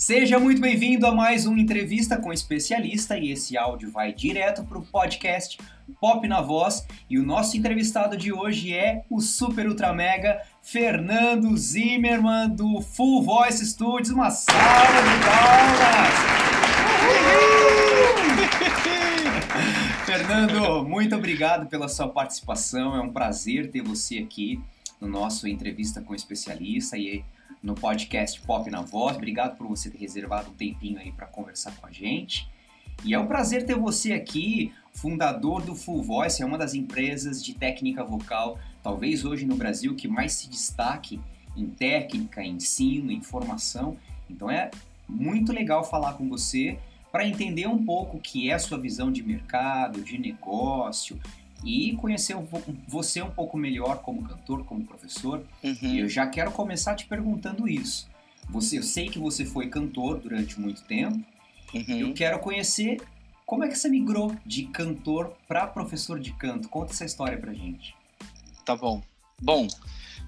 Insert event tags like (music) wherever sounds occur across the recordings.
Seja muito bem-vindo a mais uma entrevista com especialista e esse áudio vai direto para o podcast Pop na Voz e o nosso entrevistado de hoje é o super ultra mega Fernando Zimmermann do Full Voice Studios. Uma salva de palmas! (laughs) Fernando, muito obrigado pela sua participação. É um prazer ter você aqui no nosso entrevista com especialista e no podcast Pop na Voz. Obrigado por você ter reservado um tempinho aí para conversar com a gente. E é um prazer ter você aqui, fundador do Full Voice, é uma das empresas de técnica vocal, talvez hoje no Brasil, que mais se destaque em técnica, ensino, informação. Então é muito legal falar com você para entender um pouco o que é a sua visão de mercado, de negócio, e conhecer você um pouco melhor como cantor, como professor. Uhum. E eu já quero começar te perguntando isso. Você, eu sei que você foi cantor durante muito tempo. Uhum. Eu quero conhecer como é que você migrou de cantor para professor de canto. Conta essa história pra gente. Tá bom. Bom,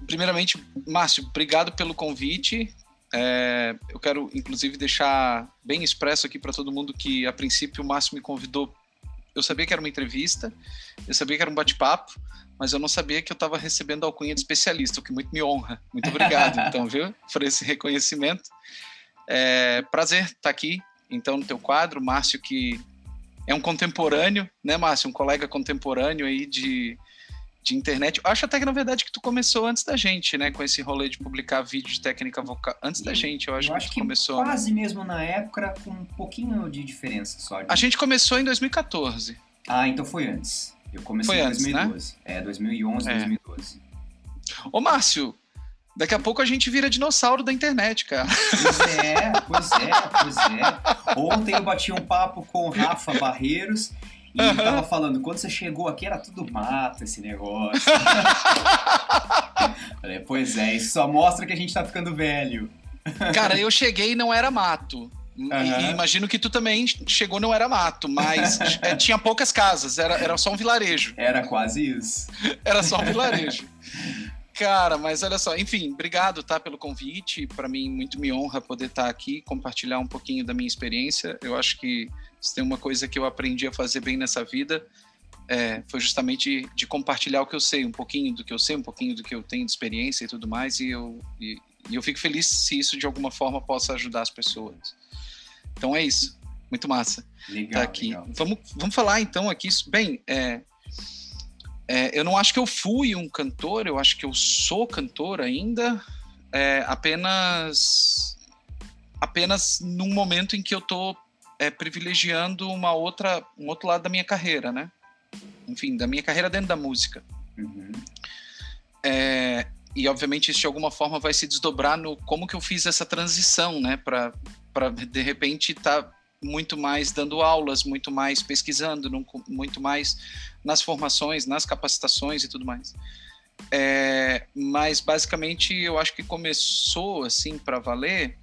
primeiramente, Márcio, obrigado pelo convite. É, eu quero, inclusive, deixar bem expresso aqui para todo mundo que, a princípio, o Márcio me convidou eu sabia que era uma entrevista, eu sabia que era um bate-papo, mas eu não sabia que eu estava recebendo a alcunha de especialista, o que muito me honra. Muito obrigado, (laughs) então, viu, por esse reconhecimento. É, prazer estar tá aqui, então, no teu quadro, Márcio, que é um contemporâneo, né, Márcio, um colega contemporâneo aí de de internet. Eu acho até que, na verdade, que tu começou antes da gente, né? Com esse rolê de publicar vídeo de técnica vocal. Antes da gente, eu acho, eu acho que, que começou. Né? Quase mesmo na época, com um pouquinho de diferença só. De... A gente começou em 2014. Ah, então foi antes. Eu comecei foi em 2012. Antes, né? É, 2011, é. 2012. Ô, Márcio, Daqui a pouco a gente vira dinossauro da internet, cara. Pois é, pois é, pois é. Ontem eu bati um papo com o Rafa Barreiros e uhum. tava falando, quando você chegou aqui era tudo mato esse negócio. (laughs) Falei, pois é, isso só mostra que a gente tá ficando velho. Cara, eu cheguei e não era mato. Uhum. E, imagino que tu também chegou não era mato, mas é, tinha poucas casas, era, era só um vilarejo. Era quase isso. Era só um vilarejo. Cara, mas olha só, enfim, obrigado, tá, pelo convite. Para mim, muito me honra poder estar tá aqui, compartilhar um pouquinho da minha experiência. Eu acho que se tem uma coisa que eu aprendi a fazer bem nessa vida, é, foi justamente de compartilhar o que eu sei, um pouquinho do que eu sei, um pouquinho do que eu tenho de experiência e tudo mais. E eu, e, e eu fico feliz se isso de alguma forma possa ajudar as pessoas. Então é isso. Muito massa. Legal, tá aqui. Legal. Vamos, vamos falar então aqui. Bem, é, é, eu não acho que eu fui um cantor, eu acho que eu sou cantor ainda, é, apenas apenas num momento em que eu tô é, privilegiando uma outra um outro lado da minha carreira, né? Enfim, da minha carreira dentro da música. Uhum. É, e obviamente isso de alguma forma vai se desdobrar no como que eu fiz essa transição, né? Para para de repente estar tá muito mais dando aulas, muito mais pesquisando, muito mais nas formações, nas capacitações e tudo mais. É, mas basicamente eu acho que começou assim para valer.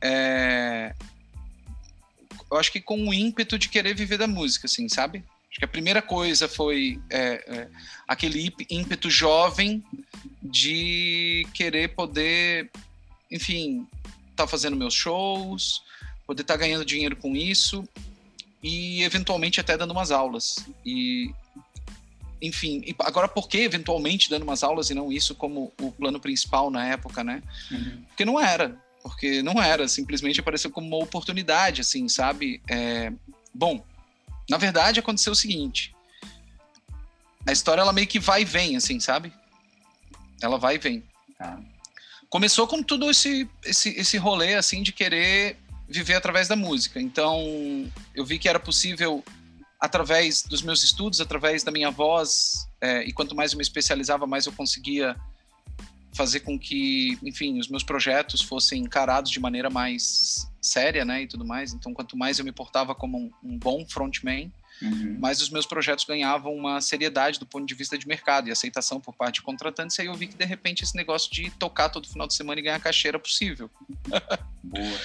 É, eu acho que com o ímpeto de querer viver da música, assim, sabe? Acho que a primeira coisa foi é, é aquele ímpeto jovem de querer poder, enfim, estar tá fazendo meus shows, poder estar tá ganhando dinheiro com isso e eventualmente até dando umas aulas. E enfim, agora por que eventualmente dando umas aulas e não isso como o plano principal na época, né? Uhum. Porque não era, porque não era, simplesmente apareceu como uma oportunidade, assim, sabe? É... Bom, na verdade aconteceu o seguinte, a história ela meio que vai e vem, assim, sabe? Ela vai e vem. Tá. Começou com tudo esse, esse, esse rolê, assim, de querer viver através da música. Então, eu vi que era possível, através dos meus estudos, através da minha voz, é, e quanto mais eu me especializava, mais eu conseguia fazer com que, enfim, os meus projetos fossem encarados de maneira mais séria, né, e tudo mais. Então, quanto mais eu me portava como um, um bom frontman, uhum. mais os meus projetos ganhavam uma seriedade do ponto de vista de mercado e aceitação por parte de contratantes. E aí eu vi que, de repente, esse negócio de tocar todo final de semana e ganhar caixeira possível. (laughs) Boa.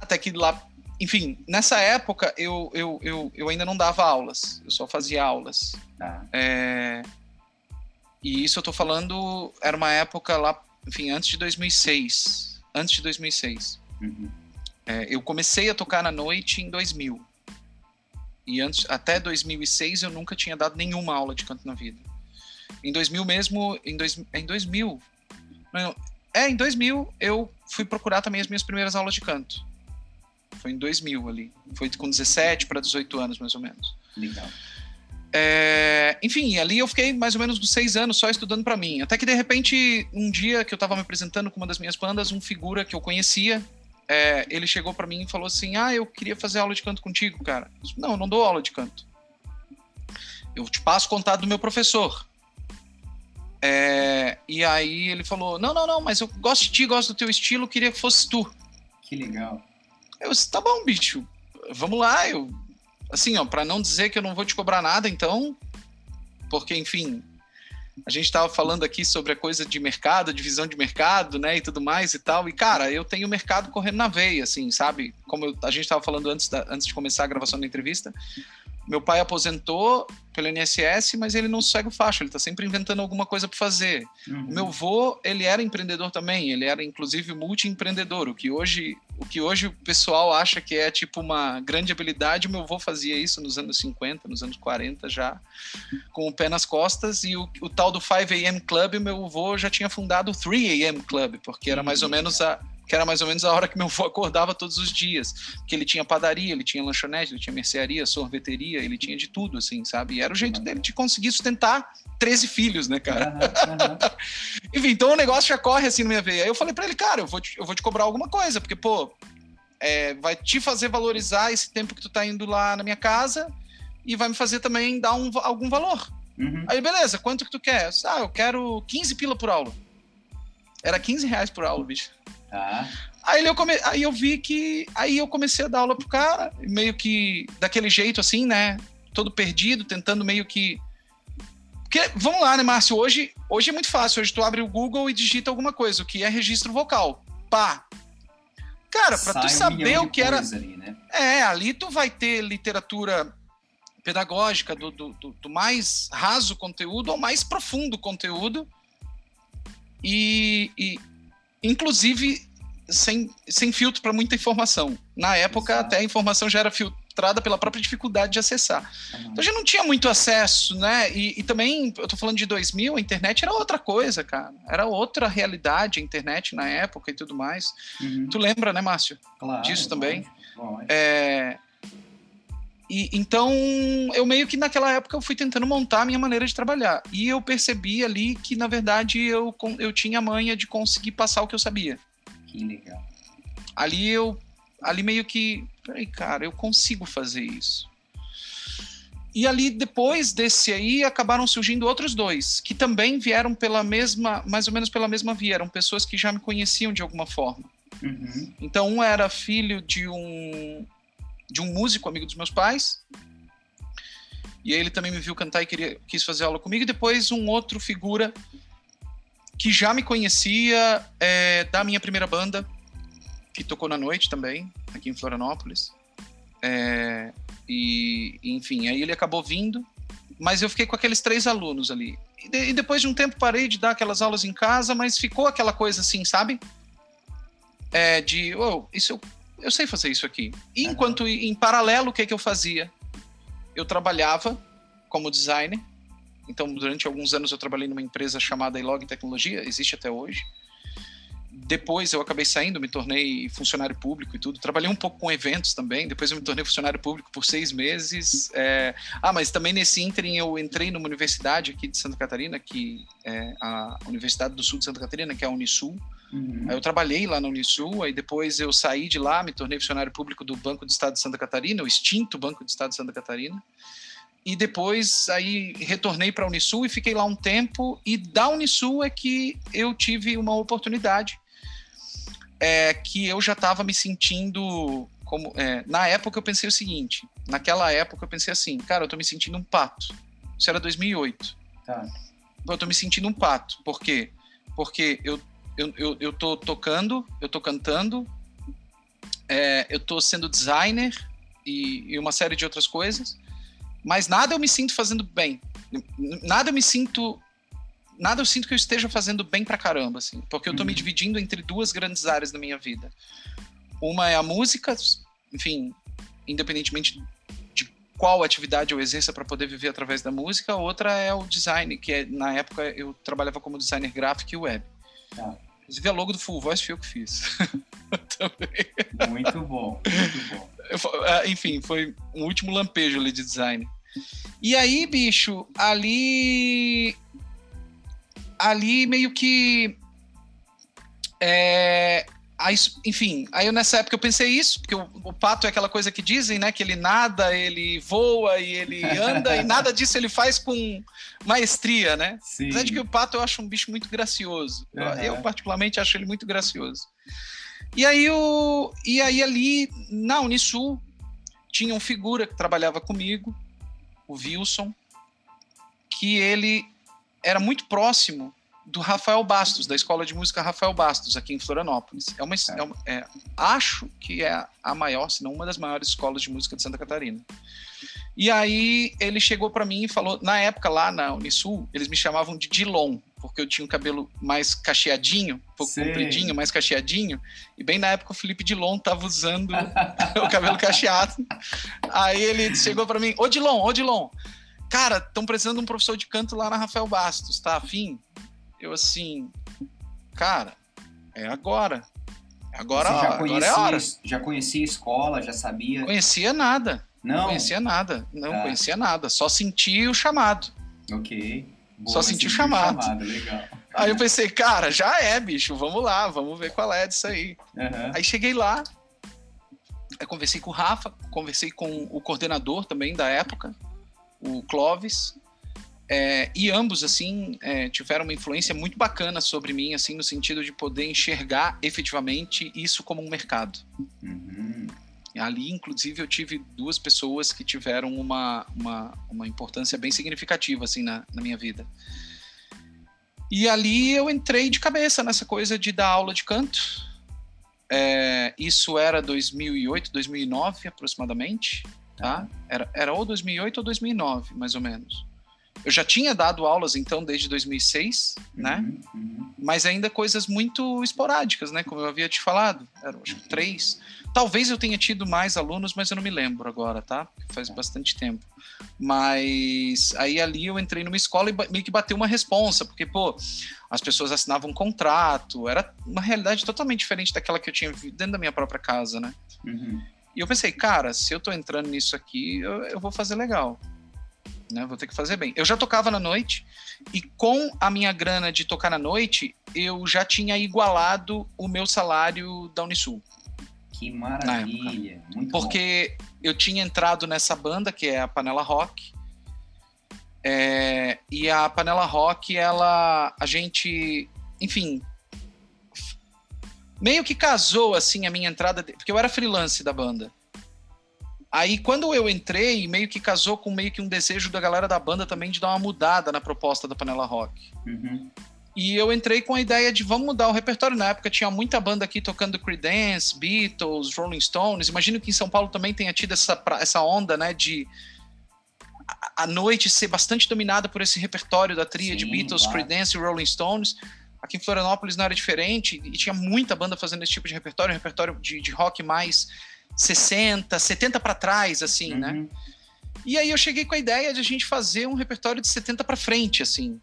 Até que lá, enfim, nessa época eu, eu, eu, eu ainda não dava aulas, eu só fazia aulas. Ah. É, e isso eu tô falando, era uma época lá, enfim, antes de 2006. Antes de 2006. Uhum. É, eu comecei a tocar na noite em 2000. E antes, até 2006 eu nunca tinha dado nenhuma aula de canto na vida. Em 2000 mesmo, em, dois, em 2000, não, é, em 2000 eu fui procurar também as minhas primeiras aulas de canto. Foi em 2000 ali. Foi com 17 para 18 anos, mais ou menos. Legal. É, enfim, ali eu fiquei mais ou menos uns seis anos só estudando para mim. Até que de repente, um dia que eu estava me apresentando com uma das minhas bandas, um figura que eu conhecia, é, ele chegou para mim e falou assim: Ah, eu queria fazer aula de canto contigo, cara. Eu disse, não, eu não dou aula de canto. Eu te passo contato do meu professor. É, e aí ele falou: Não, não, não, mas eu gosto de ti, gosto do teu estilo, queria que fosse tu. Que legal. Eu disse: Tá bom, bicho, vamos lá. Eu, assim, ó, para não dizer que eu não vou te cobrar nada, então, porque, enfim, a gente estava falando aqui sobre a coisa de mercado, de visão de mercado, né, e tudo mais e tal. E, cara, eu tenho o mercado correndo na veia, assim, sabe? Como eu, a gente estava falando antes, da, antes de começar a gravação da entrevista, meu pai aposentou pelo INSS, mas ele não segue o facho, ele está sempre inventando alguma coisa para fazer. Uhum. O meu avô, ele era empreendedor também, ele era inclusive multi-empreendedor, o que hoje o que hoje o pessoal acha que é tipo uma grande habilidade, o meu avô fazia isso nos anos 50, nos anos 40 já, com o pé nas costas, e o, o tal do 5 AM Club, meu avô já tinha fundado o 3 AM Club, porque era mais ou menos a, que era mais ou menos a hora que meu avô acordava todos os dias. Que ele tinha padaria, ele tinha lanchonete, ele tinha mercearia, sorveteria, ele tinha de tudo, assim, sabe? E era o jeito dele de conseguir sustentar 13 filhos, né, cara? Uhum, uhum. (laughs) Enfim, então o negócio já corre assim na minha veia. Aí eu falei para ele, cara, eu vou, te, eu vou te cobrar alguma coisa, porque, pô, é, vai te fazer valorizar esse tempo que tu tá indo lá na minha casa e vai me fazer também dar um, algum valor. Uhum. Aí, beleza, quanto que tu quer? Ah, eu quero 15 pila por aula. Era 15 reais por aula, bicho. Tá. Aí eu, come... aí eu vi que. Aí eu comecei a dar aula pro cara, meio que daquele jeito assim, né? Todo perdido, tentando meio que. Porque, vamos lá, né, Márcio? Hoje, hoje é muito fácil. Hoje tu abre o Google e digita alguma coisa, o que é registro vocal. Pá! Cara, para tu saber um o que era. Ali, né? É, ali tu vai ter literatura pedagógica do, do, do, do mais raso conteúdo ao mais profundo conteúdo. E, e, inclusive sem, sem filtro para muita informação. Na época, Exato. até a informação já era filtrada pela própria dificuldade de acessar. Uhum. Então a gente não tinha muito acesso, né? E, e, também, eu tô falando de 2000, a internet era outra coisa, cara. Era outra realidade a internet na época e tudo mais. Uhum. Tu lembra, né, Márcio? Claro, disso também. É, e, então, eu meio que naquela época eu fui tentando montar a minha maneira de trabalhar. E eu percebi ali que, na verdade, eu, eu tinha a manha de conseguir passar o que eu sabia. Que legal. Ali eu. Ali meio que. Peraí, cara, eu consigo fazer isso. E ali, depois desse aí, acabaram surgindo outros dois, que também vieram pela mesma, mais ou menos pela mesma via, eram pessoas que já me conheciam de alguma forma. Uhum. Então, um era filho de um, de um músico amigo dos meus pais. E ele também me viu cantar e queria, quis fazer aula comigo. E depois um outro figura que já me conhecia é, da minha primeira banda, que tocou na noite também, aqui em Florianópolis. É, e, enfim, aí ele acabou vindo, mas eu fiquei com aqueles três alunos ali. E, de, e, depois de um tempo parei de dar aquelas aulas em casa, mas ficou aquela coisa assim, sabe? É, de, oh, isso eu eu sei fazer isso aqui. E enquanto em paralelo, o que, que eu fazia? Eu trabalhava como designer. Então, durante alguns anos eu trabalhei numa empresa chamada Ilog Tecnologia, existe até hoje. Depois eu acabei saindo, me tornei funcionário público e tudo. Trabalhei um pouco com eventos também. Depois eu me tornei funcionário público por seis meses. É... Ah, mas também nesse ínterim eu entrei numa universidade aqui de Santa Catarina, que é a Universidade do Sul de Santa Catarina, que é a Unisul. Uhum. Aí eu trabalhei lá na Unisul, aí depois eu saí de lá, me tornei funcionário público do Banco do Estado de Santa Catarina, o extinto Banco do Estado de Santa Catarina. E depois aí retornei para a Unisul e fiquei lá um tempo. E da Unisul é que eu tive uma oportunidade é, que eu já estava me sentindo como é, na época eu pensei o seguinte, naquela época eu pensei assim, cara, eu estou me sentindo um pato. Isso era 2008. Tá. Eu estou me sentindo um pato, por quê? Porque eu eu, eu, eu tô tocando, eu tô cantando, é, eu tô sendo designer e, e, uma série de outras coisas, mas nada eu me sinto fazendo bem. Nada eu me sinto. Nada eu sinto que eu esteja fazendo bem pra caramba, assim, porque eu tô uhum. me dividindo entre duas grandes áreas da minha vida. Uma é a música, enfim, independentemente de qual atividade eu exerça para poder viver através da música, outra é o design, que é, na época eu trabalhava como designer gráfico e web. Tá. Inclusive a logo do Full Voice foi eu que fiz. (laughs) muito bom, muito bom. É, enfim, foi um último lampejo ali de design. E aí, bicho, ali. Ali meio que. É, Aí, enfim, aí eu, nessa época eu pensei isso, porque o, o, pato é aquela coisa que dizem, né? Que ele nada, ele voa e ele anda, e nada disso ele faz com maestria, né? Sim. Apesar de que o pato eu acho um bicho muito gracioso. Uhum. Eu, particularmente, acho ele muito gracioso. E aí, o, e aí ali na Unisul tinha um figura que trabalhava comigo, o Wilson, que ele era muito próximo do Rafael Bastos, da Escola de Música Rafael Bastos, aqui em Florianópolis. É uma, é uma é, acho que é a maior, se não uma das maiores escolas de música de Santa Catarina. E aí ele chegou para mim e falou, na época lá na Unisul, eles me chamavam de Dilon, porque eu tinha um cabelo mais cacheadinho, um pouco Sim. compridinho, mais cacheadinho. E bem na época o Felipe Dilon tava usando (laughs) o cabelo cacheado. Aí ele chegou para mim, ô Dilon, ô Dilon, cara, estão precisando de um professor de canto lá na Rafael Bastos, tá afim? Eu assim, cara, é agora. É agora, Você já conhecia, agora é a hora. Já conhecia a escola, já sabia? Conhecia nada. Não, não conhecia nada. Não ah. conhecia nada. Só senti o chamado. Ok. Boa, Só senti o chamado. chamado. Legal. Aí eu pensei, cara, já é, bicho, vamos lá, vamos ver qual é disso aí. Uhum. Aí cheguei lá, aí conversei com o Rafa, conversei com o coordenador também da época, o Clóvis, é, e ambos, assim, é, tiveram uma influência muito bacana sobre mim, assim, no sentido de poder enxergar efetivamente isso como um mercado. Uhum. Ali, inclusive, eu tive duas pessoas que tiveram uma, uma, uma importância bem significativa, assim, na, na minha vida. E ali eu entrei de cabeça nessa coisa de dar aula de canto. É, isso era 2008, 2009 aproximadamente, tá? Era, era ou 2008 ou 2009, mais ou menos. Eu já tinha dado aulas, então, desde 2006, né? uhum, né? Uhum. Mas ainda coisas muito esporádicas, né? Como eu havia te falado. Eram, acho que três. Talvez eu tenha tido mais alunos, mas eu não me lembro agora, tá? Faz bastante tempo. Mas aí ali eu entrei numa escola e meio que bateu uma responsa, porque, pô, as pessoas assinavam um contrato, era uma realidade totalmente diferente daquela que eu tinha dentro da minha própria casa, né? Uhum. E eu pensei, cara, se eu tô entrando nisso aqui, eu, eu vou fazer legal né? Vou ter que fazer bem. Eu já tocava na noite e com a minha grana de tocar na noite, eu já tinha igualado o meu salário da Unisul. Que maravilha! Muito Porque bom. eu tinha entrado nessa banda que é a Panela Rock. É, e a Panela Rock, ela, a gente, enfim, meio que casou assim a minha entrada, porque eu era freelance da banda. Aí, quando eu entrei, meio que casou com meio que um desejo da galera da banda também de dar uma mudada na proposta da Panela Rock. Uhum. E eu entrei com a ideia de vamos mudar o repertório. Na época tinha muita banda aqui tocando Creedence, Beatles, Rolling Stones. Imagino que em São Paulo também tenha tido essa, essa onda, né, de a noite ser bastante dominada por esse repertório da tria de Beatles, claro. Creedence e Rolling Stones. Aqui em Florianópolis não era diferente e tinha muita banda fazendo esse tipo de repertório, repertório de, de rock mais 60, 70 para trás, assim, né? uhum. né? E aí eu cheguei com a ideia de a gente fazer um repertório de 70 para frente, assim.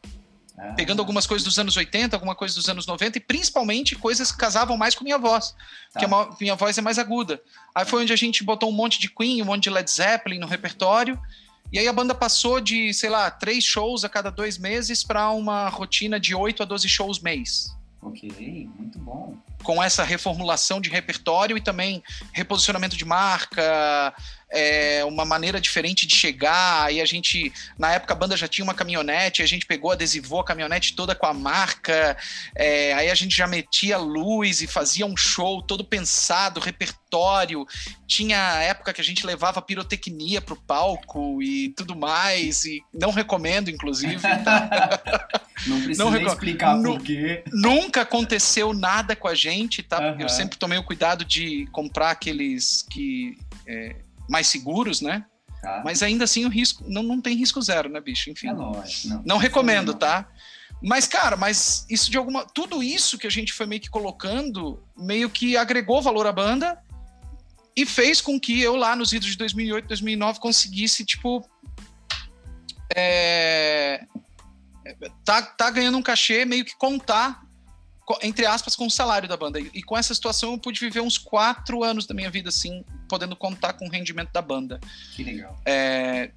Ah. Pegando algumas coisas dos anos 80, alguma coisa dos anos 90 e principalmente coisas que casavam mais com minha voz, tá. que a minha voz é mais aguda. Aí foi onde a gente botou um monte de Queen, um monte de Led Zeppelin no repertório. E aí a banda passou de, sei lá, três shows a cada dois meses para uma rotina de 8 a 12 shows mês. Ok, muito bom. Com essa reformulação de repertório e também reposicionamento de marca, é, uma maneira diferente de chegar. Aí a gente, na época, a banda já tinha uma caminhonete, a gente pegou, adesivou a caminhonete toda com a marca. É, aí a gente já metia luz e fazia um show todo pensado, repertório. Tinha época que a gente levava pirotecnia pro palco e tudo mais. E não recomendo, inclusive. Tá? (laughs) não precisa não explicar por quê. Nunca aconteceu nada com a gente, tá? Uhum. Eu sempre tomei o cuidado de comprar aqueles que. É, mais seguros, né? Tá. Mas ainda assim o risco não, não tem risco zero, né, bicho? Enfim. É lógico, não. não recomendo, não. tá? Mas, cara, mas isso de alguma. Tudo isso que a gente foi meio que colocando, meio que agregou valor à banda e fez com que eu lá nos idos de 2008, 2009 conseguisse tipo é, tá, tá ganhando um cachê meio que contar entre aspas, com o salário da banda. E com essa situação eu pude viver uns quatro anos da minha vida, assim, podendo contar com o rendimento da banda. Que legal. É,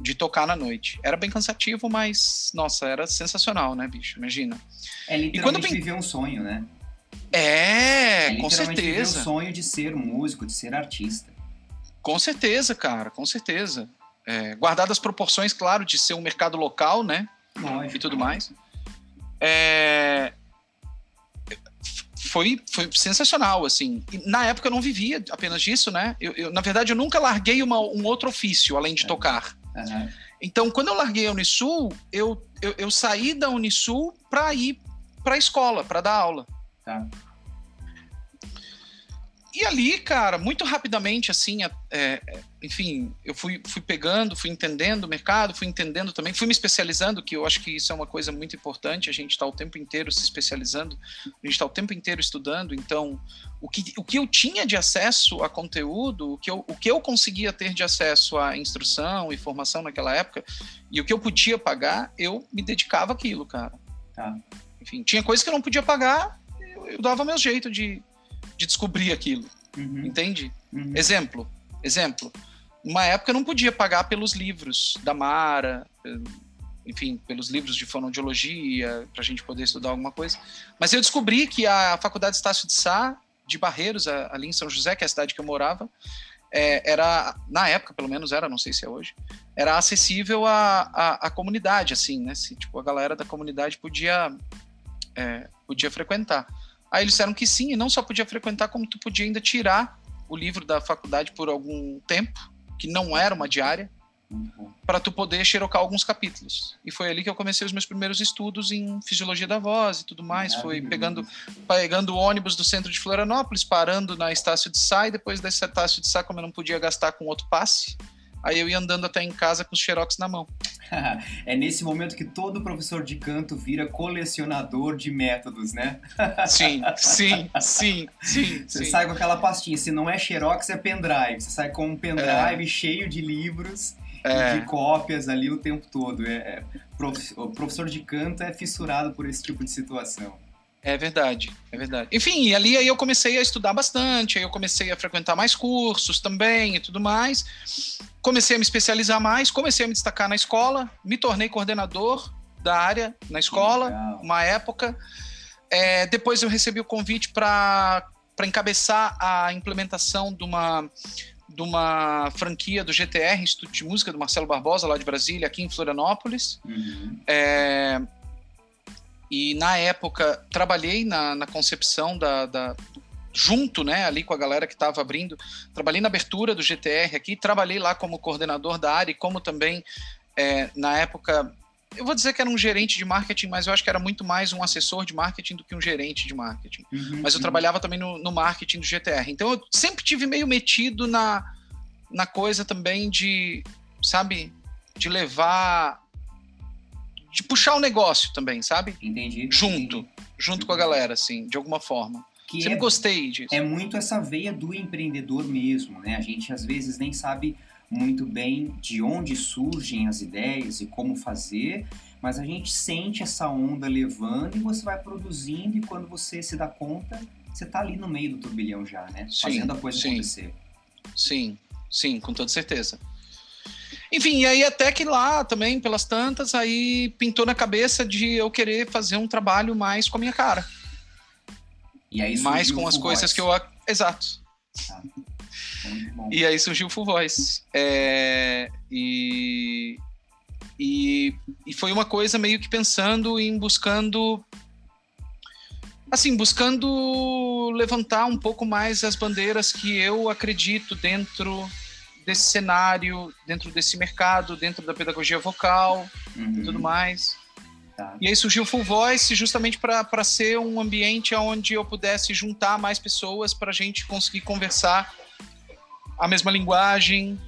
de tocar na noite. Era bem cansativo, mas, nossa, era sensacional, né, bicho? Imagina. É literalmente e quando... viver um sonho, né? É, é com certeza. Viver um sonho de ser músico, de ser artista. Com certeza, cara, com certeza. É, guardado as proporções, claro, de ser um mercado local, né? Lógico. E tudo mais. É, foi, foi sensacional, assim. E na época eu não vivia apenas disso, né? Eu, eu na verdade, eu nunca larguei uma, um outro ofício além de é. tocar. Uhum. Então, quando eu larguei a Unisul, eu, eu, eu saí da Unisul para ir para a escola, para dar aula. Tá. E ali, cara, muito rapidamente, assim, é, é, enfim, eu fui, fui pegando, fui entendendo o mercado, fui entendendo também, fui me especializando, que eu acho que isso é uma coisa muito importante, a gente está o tempo inteiro se especializando, a gente está o tempo inteiro estudando, então, o que, o que eu tinha de acesso a conteúdo, o que, eu, o que eu conseguia ter de acesso à instrução e formação naquela época, e o que eu podia pagar, eu me dedicava àquilo, cara. Tá. Enfim, tinha coisas que eu não podia pagar, eu, eu dava meu jeito de de descobrir aquilo. Uhum. Entende? Uhum. Exemplo, exemplo. Uma época não podia pagar pelos livros da Mara, enfim, pelos livros de fonoaudiologia, para a gente poder estudar alguma coisa. Mas eu descobri que a Faculdade Estácio de Sá, de Barreiros, ali em São José, que é a cidade que eu morava, é, era, na época, pelo menos era, não sei se é hoje, era acessível à, à, à comunidade, assim, né? Se, tipo, a galera da comunidade podia, é, podia frequentar. Aí eles disseram que sim, e não só podia frequentar, como tu podia ainda tirar o livro da faculdade por algum tempo, que não era uma diária, uhum. para tu poder xerocar alguns capítulos. E foi ali que eu comecei os meus primeiros estudos em fisiologia da voz e tudo mais. Foi pegando, pegando o ônibus do centro de Florianópolis, parando na Estácio de Sá, e depois da Estácio de Sá, como eu não podia gastar com outro passe, Aí eu ia andando até em casa com os xerox na mão. (laughs) é nesse momento que todo professor de canto vira colecionador de métodos, né? (laughs) sim, sim, sim, sim. Você sim. sai com aquela pastinha. Se não é xerox, é pendrive. Você sai com um pendrive é. cheio de livros é. de cópias ali o tempo todo. É, é, o professor de canto é fissurado por esse tipo de situação. É verdade, é verdade. Enfim, ali aí eu comecei a estudar bastante, aí eu comecei a frequentar mais cursos também e tudo mais. Comecei a me especializar mais, comecei a me destacar na escola, me tornei coordenador da área na escola, uma época. É, depois eu recebi o convite para encabeçar a implementação de uma, de uma franquia do GTR, Instituto de Música do Marcelo Barbosa, lá de Brasília, aqui em Florianópolis. Uhum. É, e na época trabalhei na, na concepção da, da, junto, né, ali com a galera que estava abrindo. Trabalhei na abertura do GTR aqui, trabalhei lá como coordenador da área e como também é, na época eu vou dizer que era um gerente de marketing, mas eu acho que era muito mais um assessor de marketing do que um gerente de marketing. Uhum, mas eu uhum. trabalhava também no, no, marketing do GTR. Então eu sempre tive meio metido na, na coisa também de, sabe, de levar de puxar o negócio também, sabe? Entendi. Junto, entendi. junto com a galera, assim, de alguma forma. Que Sempre é, gostei disso. É muito essa veia do empreendedor mesmo, né? A gente às vezes nem sabe muito bem de onde surgem as ideias e como fazer, mas a gente sente essa onda levando e você vai produzindo e quando você se dá conta, você tá ali no meio do turbilhão já, né? Sim, Fazendo a coisa sim. acontecer. Sim, sim, com toda certeza. Enfim, e aí até que lá também, pelas tantas, aí pintou na cabeça de eu querer fazer um trabalho mais com a minha cara. E aí mais com as coisas voice. que eu. Exato. Tá. E aí surgiu o Full Voice. É, e, e, e foi uma coisa meio que pensando em buscando assim, buscando levantar um pouco mais as bandeiras que eu acredito dentro desse cenário, dentro desse mercado, dentro da pedagogia vocal uhum. e tudo mais. Tá. E aí surgiu o Full Voice justamente para ser um ambiente onde eu pudesse juntar mais pessoas para a gente conseguir conversar a mesma linguagem,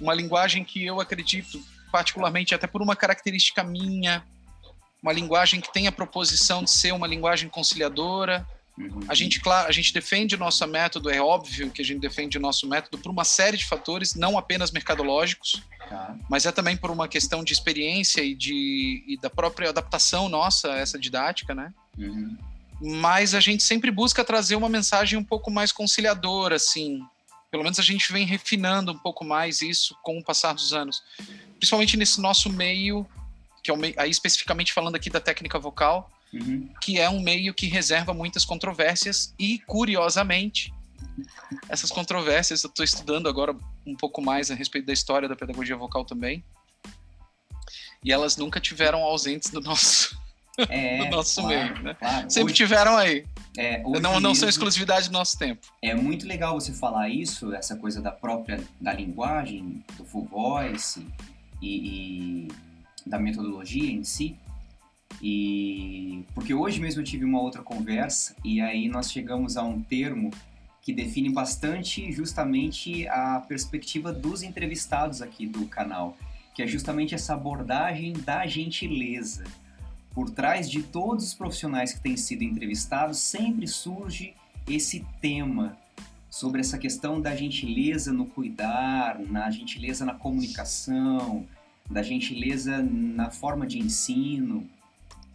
uma linguagem que eu acredito, particularmente até por uma característica minha, uma linguagem que tem a proposição de ser uma linguagem conciliadora, Uhum. A gente, claro, a gente defende o nosso método, é óbvio que a gente defende o nosso método por uma série de fatores, não apenas mercadológicos, tá. mas é também por uma questão de experiência e, de, e da própria adaptação nossa a essa didática, né? Uhum. Mas a gente sempre busca trazer uma mensagem um pouco mais conciliadora, assim. Pelo menos a gente vem refinando um pouco mais isso com o passar dos anos. Principalmente nesse nosso meio, que é o meio, aí especificamente falando aqui da técnica vocal, uhum. que é um meio que reserva muitas controvérsias e, curiosamente, essas controvérsias eu estou estudando agora um pouco mais a respeito da história da pedagogia vocal também. E elas nunca tiveram ausentes do nosso, (laughs) é, do nosso claro, meio, né? Claro. Sempre hoje, tiveram aí. É, não, não são exclusividade do nosso tempo. É muito legal você falar isso, essa coisa da própria da linguagem, do full voice e, e da metodologia em si, e porque hoje mesmo eu tive uma outra conversa e aí nós chegamos a um termo que define bastante justamente a perspectiva dos entrevistados aqui do canal, que é justamente essa abordagem da gentileza. Por trás de todos os profissionais que têm sido entrevistados, sempre surge esse tema sobre essa questão da gentileza no cuidar, na gentileza na comunicação, da gentileza na forma de ensino,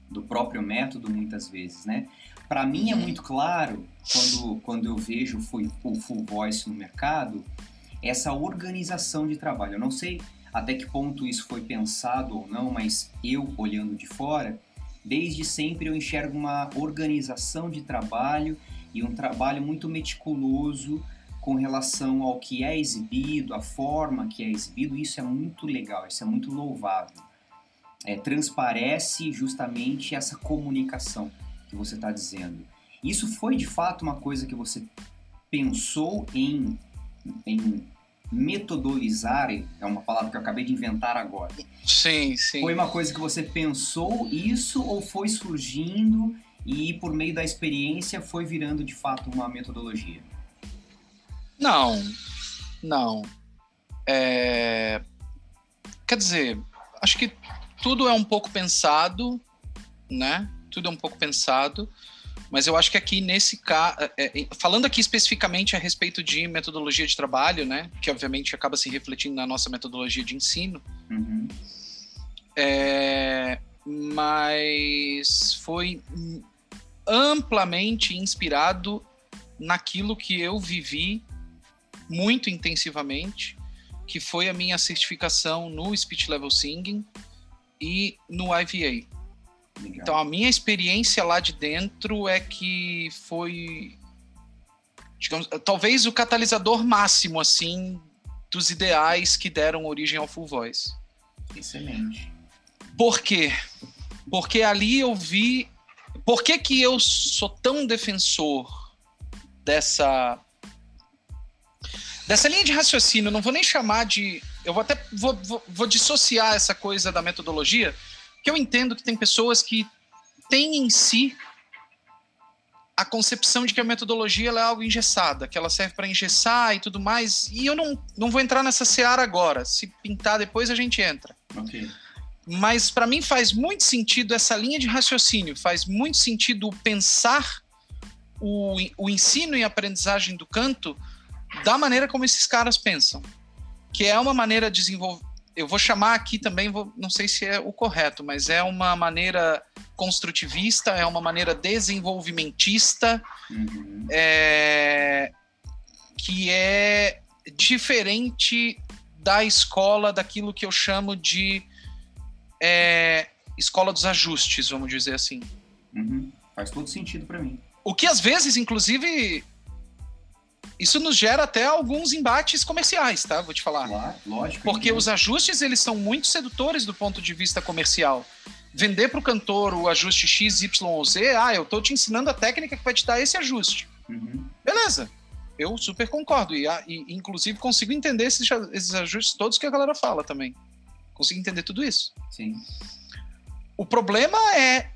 do próprio método muitas vezes, né? Para mim é muito claro quando, quando eu vejo o full voice no mercado essa organização de trabalho. Eu não sei até que ponto isso foi pensado ou não, mas eu olhando de fora, desde sempre eu enxergo uma organização de trabalho e um trabalho muito meticuloso com relação ao que é exibido, a forma que é exibido. Isso é muito legal, isso é muito louvável é, transparece justamente essa comunicação que você está dizendo. Isso foi de fato uma coisa que você pensou em, em metodolizar, é uma palavra que eu acabei de inventar agora. Sim, sim. Foi uma coisa que você pensou isso ou foi surgindo e por meio da experiência foi virando de fato uma metodologia? Não, não. É... Quer dizer, acho que tudo é um pouco pensado, né? Tudo é um pouco pensado, mas eu acho que aqui nesse caso, é, é, falando aqui especificamente a respeito de metodologia de trabalho, né? Que obviamente acaba se refletindo na nossa metodologia de ensino. Uhum. É, mas foi amplamente inspirado naquilo que eu vivi muito intensivamente, que foi a minha certificação no Speech Level Singing, e no IVA. Legal. Então, a minha experiência lá de dentro é que foi, digamos, talvez o catalisador máximo, assim, dos ideais que deram origem ao Full Voice. Excelente. Por quê? Porque ali eu vi. Por que, que eu sou tão defensor dessa. dessa linha de raciocínio? Não vou nem chamar de eu vou até vou, vou, vou dissociar essa coisa da metodologia, que eu entendo que tem pessoas que têm em si a concepção de que a metodologia é algo engessada, que ela serve para engessar e tudo mais. E eu não, não vou entrar nessa seara agora. Se pintar depois, a gente entra. Okay. Mas para mim faz muito sentido essa linha de raciocínio, faz muito sentido pensar o, o ensino e aprendizagem do canto da maneira como esses caras pensam que é uma maneira de desenvolver. Eu vou chamar aqui também, vou, não sei se é o correto, mas é uma maneira construtivista, é uma maneira desenvolvimentista, uhum. é, que é diferente da escola, daquilo que eu chamo de é, escola dos ajustes, vamos dizer assim. Uhum. Faz todo sentido para mim. O que às vezes, inclusive, isso nos gera até alguns embates comerciais, tá? Vou te falar. Claro, lógico. Porque os ajustes, eles são muito sedutores do ponto de vista comercial. Vender para o cantor o ajuste X, Y ou Z, ah, eu estou te ensinando a técnica que vai te dar esse ajuste. Uhum. Beleza. Eu super concordo. E, e, inclusive, consigo entender esses, esses ajustes todos que a galera fala também. Consigo entender tudo isso. Sim. O problema é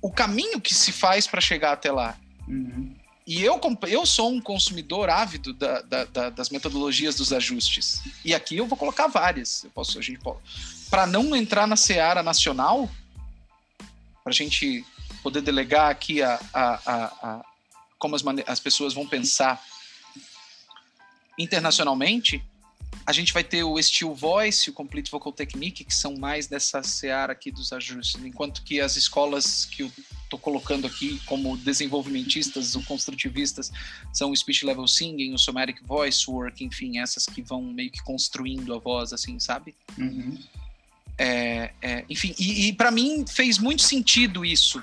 o caminho que se faz para chegar até lá. Uhum. E eu, eu sou um consumidor ávido da, da, da, das metodologias dos ajustes. E aqui eu vou colocar várias. Eu posso, a gente para não entrar na seara nacional, para a gente poder delegar aqui a, a, a, a como as, as pessoas vão pensar internacionalmente, a gente vai ter o Steel Voice, o Complete Vocal Technique, que são mais dessa seara aqui dos ajustes, enquanto que as escolas que eu estou colocando aqui como desenvolvimentistas ou construtivistas são o Speech Level Singing, o Somatic Voice Work, enfim, essas que vão meio que construindo a voz, assim, sabe? Uhum. É, é, enfim, e, e para mim fez muito sentido isso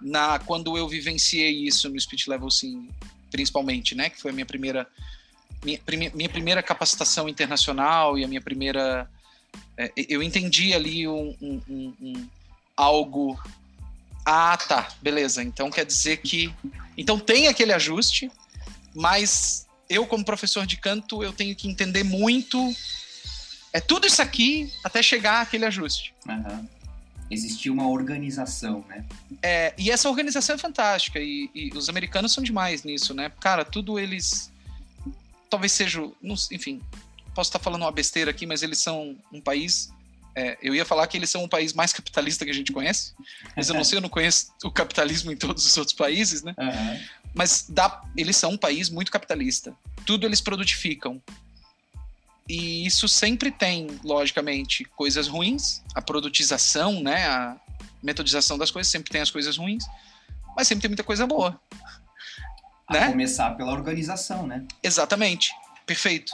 na quando eu vivenciei isso no Speech Level Singing, principalmente, né? Que foi a minha primeira minha, minha primeira capacitação internacional e a minha primeira. É, eu entendi ali um, um, um, um, algo. Ah, tá, beleza. Então quer dizer que. Então tem aquele ajuste, mas eu, como professor de canto, eu tenho que entender muito. É tudo isso aqui até chegar àquele ajuste. Uhum. Existia uma organização, né? É, e essa organização é fantástica. E, e os americanos são demais nisso, né? Cara, tudo eles talvez seja, enfim, posso estar falando uma besteira aqui, mas eles são um país. É, eu ia falar que eles são um país mais capitalista que a gente conhece, mas eu não sei, eu não conheço o capitalismo em todos os outros países, né? Uhum. Mas dá, eles são um país muito capitalista. Tudo eles produtificam. E isso sempre tem, logicamente, coisas ruins. A produtização, né? A metodização das coisas sempre tem as coisas ruins, mas sempre tem muita coisa boa. A né? começar pela organização, né? Exatamente. Perfeito.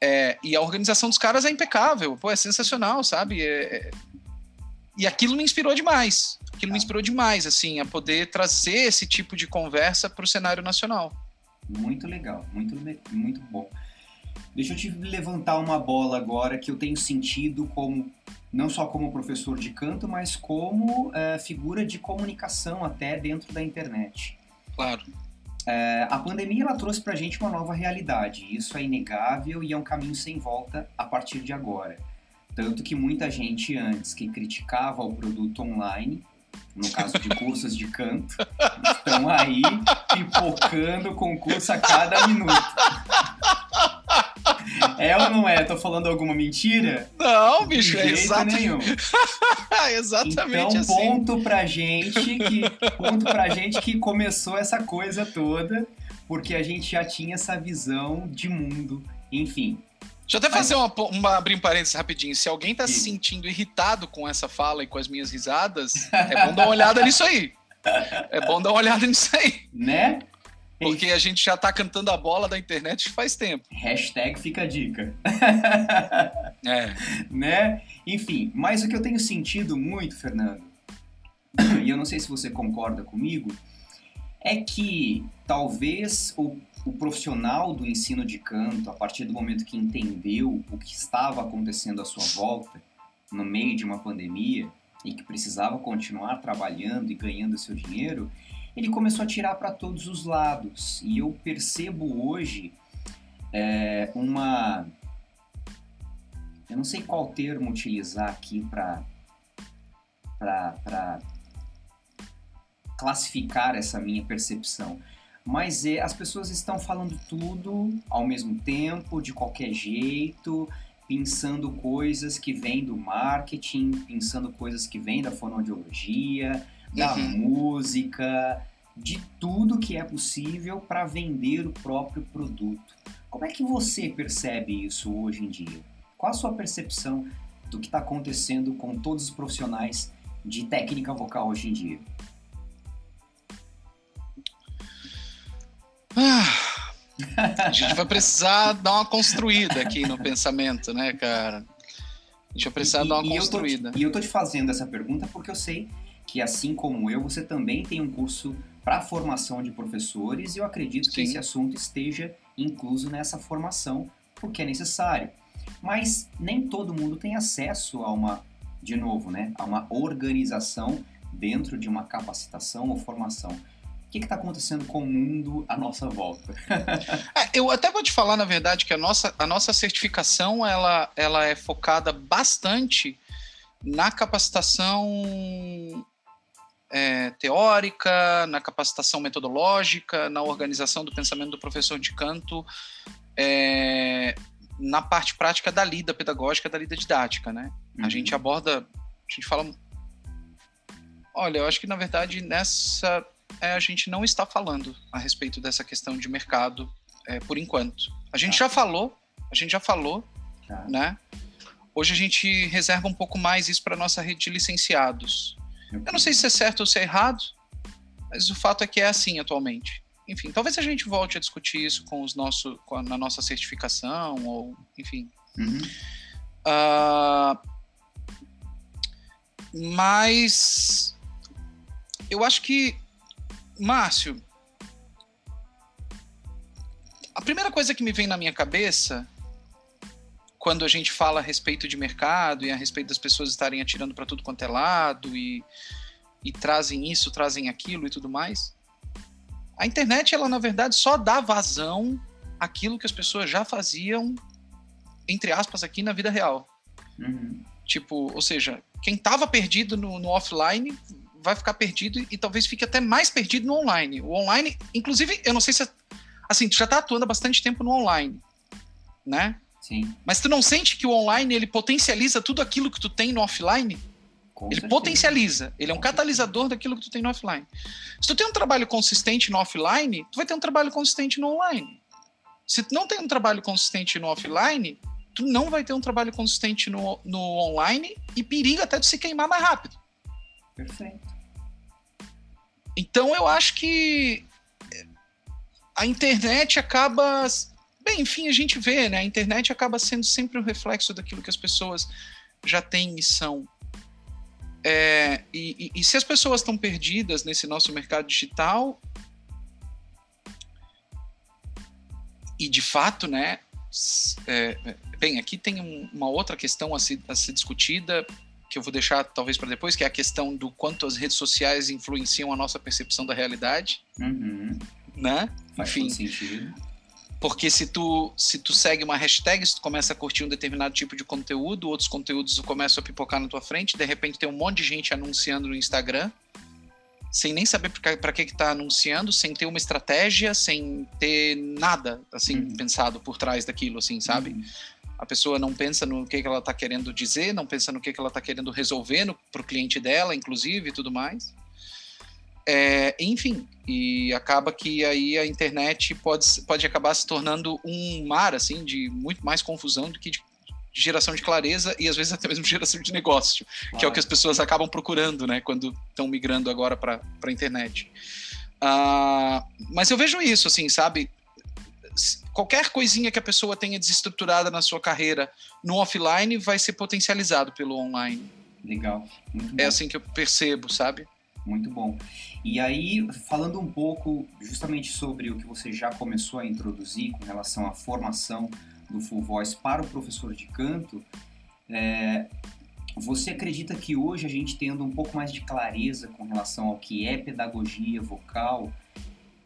É, e a organização dos caras é impecável, pô, é sensacional, sabe? É, é... E aquilo me inspirou demais. Aquilo me tá. inspirou demais, assim, a poder trazer esse tipo de conversa para o cenário nacional. Muito legal, muito, muito bom. Deixa eu te levantar uma bola agora que eu tenho sentido como não só como professor de canto, mas como uh, figura de comunicação até dentro da internet. Claro. É, a pandemia ela trouxe para a gente uma nova realidade, isso é inegável e é um caminho sem volta a partir de agora. Tanto que muita gente antes que criticava o produto online, no caso de (laughs) cursos de canto, estão aí pipocando concurso a cada minuto. (laughs) É ou não é? Tô falando alguma mentira? Não, bicho, é exatamente. nenhum. (laughs) exatamente então, assim. ponto pra gente que ponto pra gente que começou essa coisa toda, porque a gente já tinha essa visão de mundo, enfim. Deixa eu até fazer uma, uma abrir um parênteses rapidinho. Se alguém tá Sim. se sentindo irritado com essa fala e com as minhas risadas, é bom dar uma olhada nisso aí. É bom dar uma olhada nisso aí. (laughs) Né? Porque a gente já tá cantando a bola da internet faz tempo. Hashtag fica a dica. (laughs) É. né? Enfim, mas o que eu tenho sentido muito, Fernando, (clears throat) e eu não sei se você concorda comigo, é que talvez o, o profissional do ensino de canto, a partir do momento que entendeu o que estava acontecendo à sua volta, no meio de uma pandemia, e que precisava continuar trabalhando e ganhando seu dinheiro, ele começou a tirar para todos os lados. E eu percebo hoje é, uma. Eu não sei qual termo utilizar aqui para classificar essa minha percepção. Mas é, as pessoas estão falando tudo ao mesmo tempo, de qualquer jeito, pensando coisas que vêm do marketing, pensando coisas que vêm da fonoaudiologia, da uhum. música, de tudo que é possível para vender o próprio produto. Como é que você percebe isso hoje em dia? Qual a sua percepção do que está acontecendo com todos os profissionais de técnica vocal hoje em dia? Ah, a gente vai precisar dar uma construída aqui no pensamento, né, cara? A gente vai precisar e, dar uma e construída. Eu tô, e eu tô te fazendo essa pergunta porque eu sei que, assim como eu, você também tem um curso para formação de professores e eu acredito Sim. que esse assunto esteja incluso nessa formação, porque é necessário. Mas nem todo mundo tem acesso a uma, de novo, né, a uma organização dentro de uma capacitação ou formação. O que está acontecendo com o mundo à nossa volta? (laughs) é, eu até vou te falar, na verdade, que a nossa, a nossa certificação ela, ela é focada bastante na capacitação é, teórica, na capacitação metodológica, na organização do pensamento do professor de canto, é, na parte prática da lida pedagógica, da lida didática, né? Uhum. A gente aborda, a gente fala Olha, eu acho que na verdade nessa é, a gente não está falando a respeito dessa questão de mercado é, por enquanto. A gente tá. já falou, a gente já falou, tá. né? Hoje a gente reserva um pouco mais isso para nossa rede de licenciados. Eu não sei se é certo ou se é errado, mas o fato é que é assim atualmente. Enfim, talvez a gente volte a discutir isso com os nosso, com a, na nossa certificação ou, enfim. Uhum. Uh, mas eu acho que Márcio, a primeira coisa que me vem na minha cabeça quando a gente fala a respeito de mercado e a respeito das pessoas estarem atirando para tudo quanto é lado e, e trazem isso, trazem aquilo e tudo mais, a internet ela na verdade só dá vazão àquilo que as pessoas já faziam entre aspas aqui na vida real. Uhum. Tipo, ou seja, quem estava perdido no, no offline vai ficar perdido e, e, talvez fique até mais perdido no online. O online, inclusive, eu não sei se assim, tu já tá atuando há bastante tempo no online, né? Sim. Mas tu não sente que o online ele potencializa tudo aquilo que tu tem no offline? Com ele certeza. potencializa, ele é um catalisador daquilo que tu tem no offline. Se tu tem um trabalho consistente no offline, tu vai ter um trabalho consistente no online. Se tu não tem um trabalho consistente no offline, tu não vai ter um trabalho consistente no, no online e periga até de se queimar mais rápido. Perfeito. Então eu acho que a internet acaba. Bem, enfim, a gente vê, né? A internet acaba sendo sempre um reflexo daquilo que as pessoas já têm e são. É, e, e, e se as pessoas estão perdidas nesse nosso mercado digital, e de fato, né? É, bem, aqui tem um, uma outra questão a, se, a ser discutida que eu vou deixar talvez para depois, que é a questão do quanto as redes sociais influenciam a nossa percepção da realidade, uhum. né? Faz Enfim, sentido. Porque se tu, se tu segue uma hashtag, se tu começa a curtir um determinado tipo de conteúdo, outros conteúdos começam a pipocar na tua frente, de repente tem um monte de gente anunciando no Instagram, sem nem saber para que que tá anunciando, sem ter uma estratégia, sem ter nada assim uhum. pensado por trás daquilo, assim, sabe? Uhum a pessoa não pensa no que, que ela está querendo dizer, não pensa no que, que ela está querendo resolver para o cliente dela, inclusive, e tudo mais. É, enfim, e acaba que aí a internet pode, pode acabar se tornando um mar, assim, de muito mais confusão do que de, geração de clareza e às vezes (laughs) até mesmo geração de negócio, claro. que é o que as pessoas acabam procurando, né, quando estão migrando agora para a internet. Uh, mas eu vejo isso, assim, sabe? qualquer coisinha que a pessoa tenha desestruturada na sua carreira no offline vai ser potencializado pelo online. Legal. é assim que eu percebo, sabe? Muito bom. E aí, falando um pouco justamente sobre o que você já começou a introduzir com relação à formação do Full Voice para o professor de canto, é, você acredita que hoje a gente tendo um pouco mais de clareza com relação ao que é pedagogia vocal,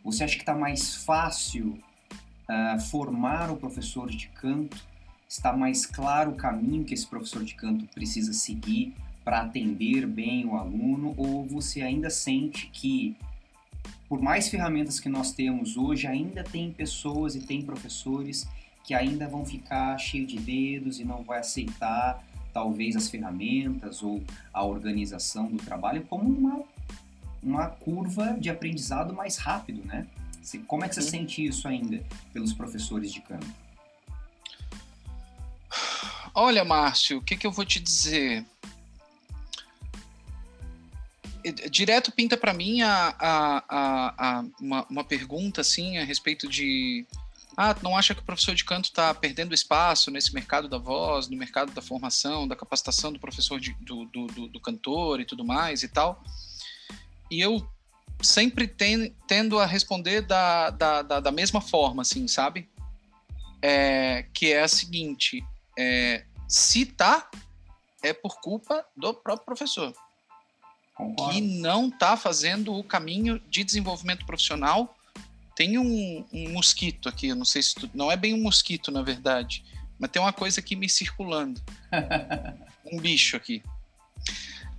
você acha que está mais fácil uh, formar o professor de canto? Está mais claro o caminho que esse professor de canto precisa seguir para atender bem o aluno? Ou você ainda sente que, por mais ferramentas que nós temos hoje, ainda tem pessoas e tem professores que ainda vão ficar cheio de dedos e não vai aceitar talvez as ferramentas ou a organização do trabalho como uma, uma curva de aprendizado mais rápido, né? Como é que você Sim. sente isso ainda pelos professores de canto? Olha, Márcio, o que, que eu vou te dizer? Direto pinta para mim a, a, a, uma, uma, pergunta assim a respeito de ah, não acha que o professor de canto está perdendo espaço nesse mercado da voz, no mercado da formação, da capacitação do professor de, do, do, do, do cantor e tudo mais e tal? E eu sempre ten, tendo a responder da, da, da, da, mesma forma, assim, sabe? É, que é a seguinte: é, se tá, é por culpa do próprio professor. Concordo. Que não tá fazendo o caminho de desenvolvimento profissional. Tem um, um mosquito aqui, eu não sei se tu, não é bem um mosquito, na verdade, mas tem uma coisa aqui me circulando. (laughs) um bicho aqui.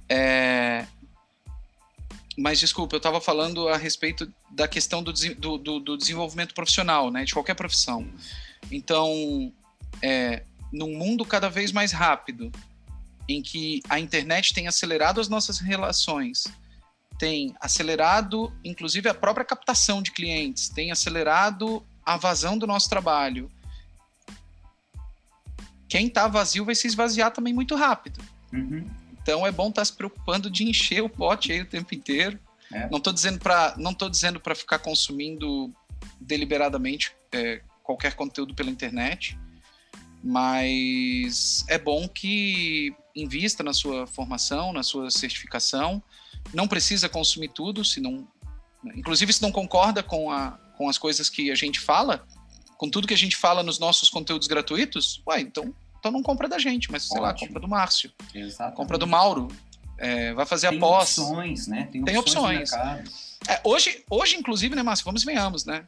É, mas desculpa, eu estava falando a respeito da questão do, do, do, desenvolvimento profissional, né, de qualquer profissão. Então, é, num mundo cada vez mais rápido, em que a internet tem acelerado as nossas relações, tem acelerado, inclusive, a própria captação de clientes, tem acelerado a vazão do nosso trabalho. Quem está vazio vai se esvaziar também muito rápido. Uhum. Então é bom estar tá se preocupando de encher o pote aí o tempo inteiro. É. Não estou dizendo para não tô dizendo para ficar consumindo deliberadamente é, qualquer conteúdo pela internet, mas é bom que invista na sua formação, na sua certificação. Não precisa consumir tudo, se não, inclusive se não concorda com, a, com as coisas que a gente fala, com tudo que a gente fala nos nossos conteúdos gratuitos, ué, então, então não compra da gente, mas sei Ótimo. lá, compra do Márcio, Exatamente. compra do Mauro, é, vai fazer Tem a pós. Opções, né? Tem opções. Tem opções. É, hoje, hoje, inclusive, né, Márcio, vamos e venhamos, né?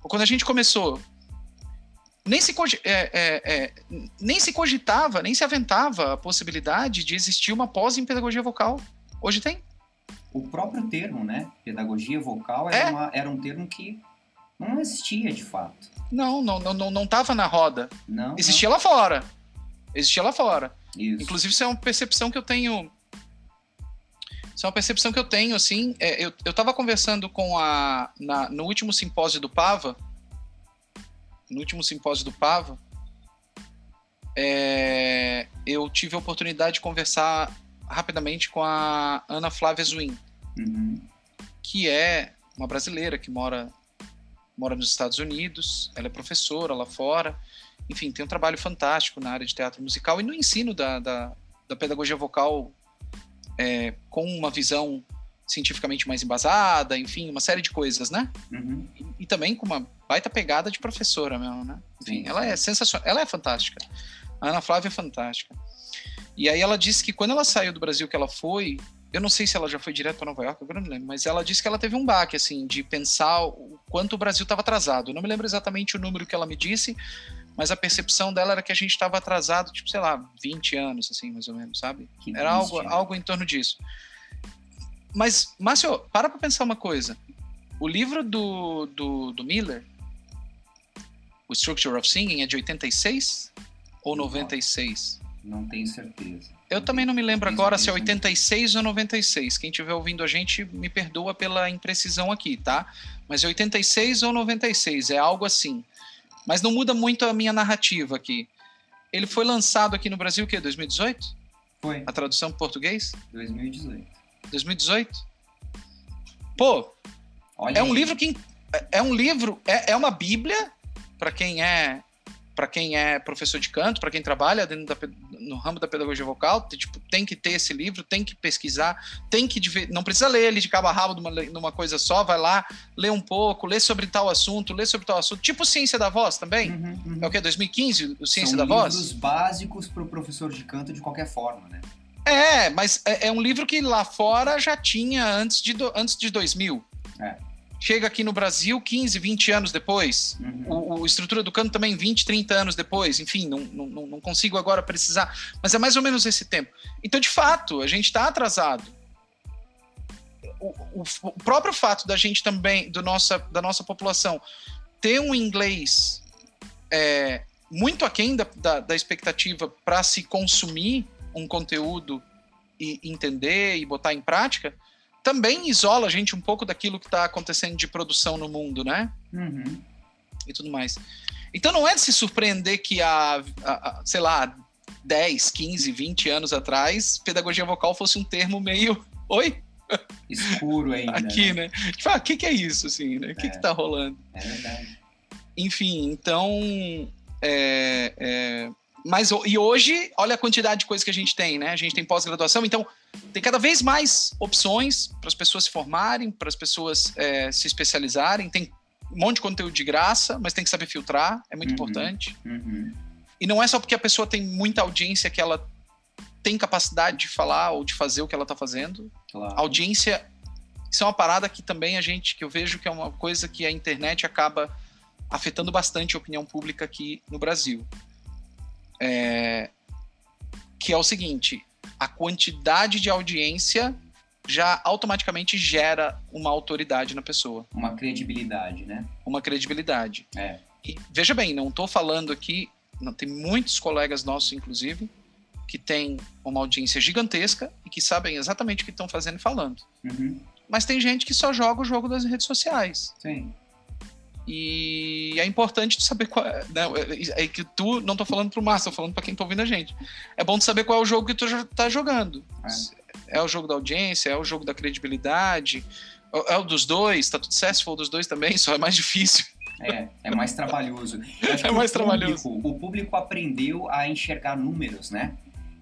Quando a gente começou, nem se, é, é, é, nem se cogitava, nem se aventava a possibilidade de existir uma pós em pedagogia vocal. Hoje tem. O próprio termo, né? Pedagogia vocal era, é. uma, era um termo que não existia de fato. Não, não, não, não, não tava na roda. Não. Existia não. lá fora. Existia lá fora. Isso. Inclusive, isso é uma percepção que eu tenho. Isso é uma percepção que eu tenho, assim. É, eu, eu tava conversando com a. Na, no último simpósio do Pava, no último simpósio do Pava, é, eu tive a oportunidade de conversar rapidamente com a Ana Flávia Zuin, uhum. que é uma brasileira que mora mora nos Estados Unidos, ela é professora lá fora, enfim, tem um trabalho fantástico na área de teatro musical e no ensino da, da, da pedagogia vocal é, com uma visão cientificamente mais embasada, enfim, uma série de coisas, né? Uhum. E, e, também com uma baita pegada de professora mesmo, né? Enfim, sim, ela é sensacional, ela é fantástica. A Ana Flávia é fantástica. E aí ela disse que quando ela saiu do Brasil, que ela foi, eu não sei se ela já foi direto para Nova York, agora não lembro, mas ela disse que ela teve um baque, assim, de pensar o quanto o Brasil estava atrasado. Eu não me lembro exatamente o número que ela me disse, mas a percepção dela era que a gente estava atrasado, tipo, sei lá, 20 anos, assim, mais ou menos, sabe? Que era algo, algo em torno disso. Mas, Márcio, para pra pensar uma coisa. O livro do, do, do Miller, o Structure of Singing, é de 86 ou 96? Não tenho certeza. Eu também não me lembro agora se é 86 ou 96. Quem estiver ouvindo a gente me perdoa pela imprecisão aqui, tá? Mas é 86 ou 96, é algo assim. Mas não muda muito a minha narrativa aqui. Ele foi lançado aqui no Brasil o quê? 2018? Foi. A tradução para português? 2018. 2018? Pô, Olha é um aí. livro que é um livro, é, é uma bíblia para quem é para quem é professor de canto, para quem trabalha da, no ramo da pedagogia vocal, tem, tipo, tem que ter esse livro, tem que pesquisar, tem que não precisa ler ele de cabo a rabo numa, numa coisa só, vai lá, lê um pouco, lê sobre tal assunto, lê sobre tal assunto, tipo Ciência da Voz também. Uhum, uhum. É o que 2015, o Ciência São da Voz. livros básicos para o professor de canto de qualquer forma, né? É, mas é, é, um livro que lá fora já tinha antes de, do, antes de 2000. É. Chega aqui no Brasil 15, 20 anos depois. Uhum. O, o, Estrutura do Canto também 20, 30 anos depois. Enfim, não, não, não consigo agora precisar. Mas é mais ou menos esse tempo. Então, de fato, a gente está atrasado. O, o, o, próprio fato da gente também, do nossa, da nossa população, ter um inglês é, muito aquém da, da, da expectativa para se consumir um conteúdo e entender e botar em prática, também isola a gente um pouco daquilo que está acontecendo de produção no mundo, né? Uhum. E tudo mais. Então não é de se surpreender que há, há, sei lá, 10, 15, 20 anos atrás, pedagogia vocal fosse um termo meio. (laughs) Oi? Escuro ainda. (laughs) Aqui, né? né? Tipo, ah, o que, que é isso, assim, né? O que, é. que tá rolando? É verdade. Enfim, então. É, é, mas e hoje, olha a quantidade de coisas que a gente tem, né? A gente tem pós-graduação, então tem cada vez mais opções para as pessoas se formarem, para as pessoas é, se especializarem. Tem um monte de conteúdo de graça, mas tem que saber filtrar, é muito uhum, importante. Uhum. E não é só porque a pessoa tem muita audiência que ela tem capacidade de falar ou de fazer o que ela está fazendo. Claro. Audiência, isso é uma parada que também a gente, que eu vejo que é uma coisa que a internet acaba afetando bastante a opinião pública aqui no Brasil é, que é o seguinte: a quantidade de audiência já automaticamente gera uma autoridade na pessoa. Uma credibilidade, né? Uma credibilidade. É. E, veja bem, não estou falando aqui, não, tem muitos colegas nossos, inclusive, que têm uma audiência gigantesca e que sabem exatamente o que estão fazendo e falando. Uhum. mas tem gente que só joga o jogo das redes sociais. Sim. E é importante saber qual é. Né, é que tu, não tô falando pro Márcio, tô falando para quem tá ouvindo a gente. É bom tu saber qual é o jogo que tu já tá jogando. É. é o jogo da audiência, é o jogo da credibilidade, é o dos dois, tá tudo certo se for dos dois também, (laughs) só é mais difícil. É, é mais trabalhoso. é mais o trabalhoso. Público, o público aprendeu a enxergar números, né?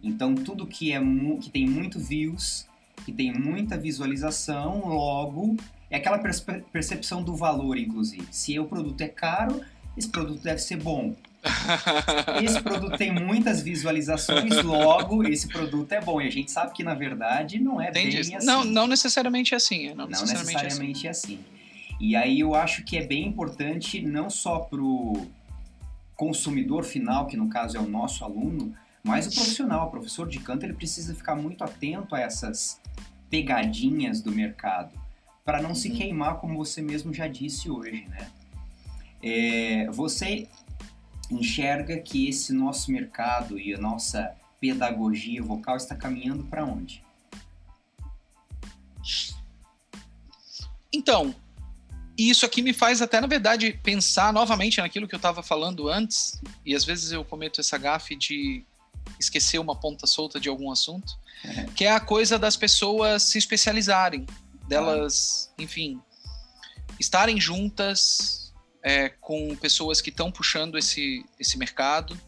Então tudo que é que tem muito views, que tem muita visualização, logo é aquela percepção do valor, inclusive. Se o produto é caro, esse produto deve ser bom. (laughs) Esse produto tem muitas visualizações, logo esse produto é bom. E a gente sabe que na verdade não é bem assim. Não, não necessariamente é assim. Não, não necessariamente, necessariamente é assim. é assim. E aí eu acho que é bem importante não só para o consumidor final, que no caso é o nosso aluno, mas o profissional, o professor de canto, ele precisa ficar muito atento a essas pegadinhas do mercado para não uhum. se queimar, como você mesmo já disse hoje, né? É, você enxerga que esse nosso mercado e a nossa pedagogia vocal está caminhando para onde? Então, isso aqui me faz até, na verdade, pensar novamente naquilo que eu estava falando antes, e às vezes eu cometo essa gafe de esquecer uma ponta solta de algum assunto, que é a coisa das pessoas se especializarem delas, enfim, estarem juntas é, com pessoas que estão puxando esse, esse mercado,